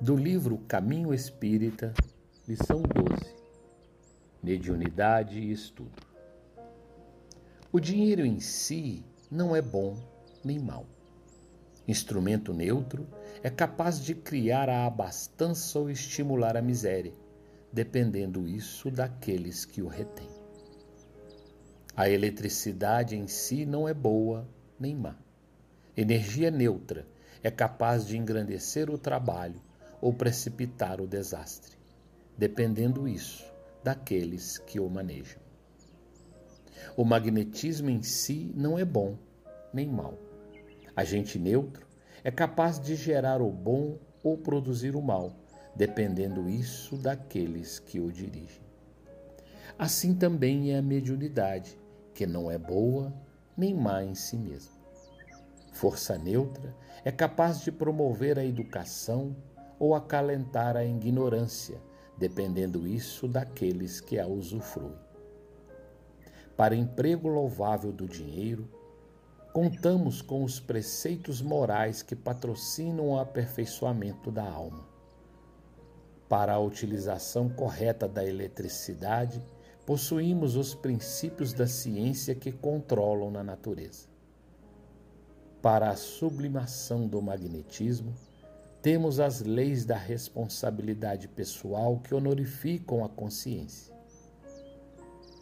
Do livro Caminho Espírita, lição 12: Mediunidade e Estudo. O dinheiro em si não é bom nem mal. Instrumento neutro é capaz de criar a abastança ou estimular a miséria, dependendo isso daqueles que o retêm. A eletricidade em si não é boa nem má. Energia neutra é capaz de engrandecer o trabalho ou precipitar o desastre, dependendo isso daqueles que o manejam. O magnetismo em si não é bom nem mal. Agente neutro é capaz de gerar o bom ou produzir o mal, dependendo isso daqueles que o dirigem. Assim também é a mediunidade, que não é boa nem má em si mesma. Força neutra é capaz de promover a educação ou acalentar a ignorância, dependendo isso daqueles que a usufruem. Para emprego louvável do dinheiro, contamos com os preceitos morais que patrocinam o aperfeiçoamento da alma. Para a utilização correta da eletricidade, possuímos os princípios da ciência que controlam na natureza. Para a sublimação do magnetismo, temos as leis da responsabilidade pessoal que honorificam a consciência.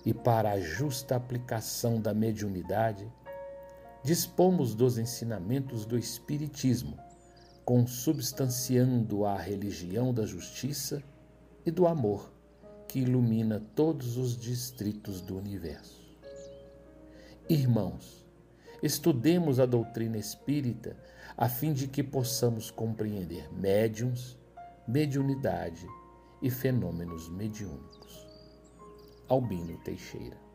E para a justa aplicação da mediunidade, dispomos dos ensinamentos do Espiritismo, consubstanciando a religião da justiça e do amor que ilumina todos os distritos do universo. Irmãos, estudemos a doutrina espírita a fim de que possamos compreender médiums, mediunidade e fenômenos mediúnicos. Albino Teixeira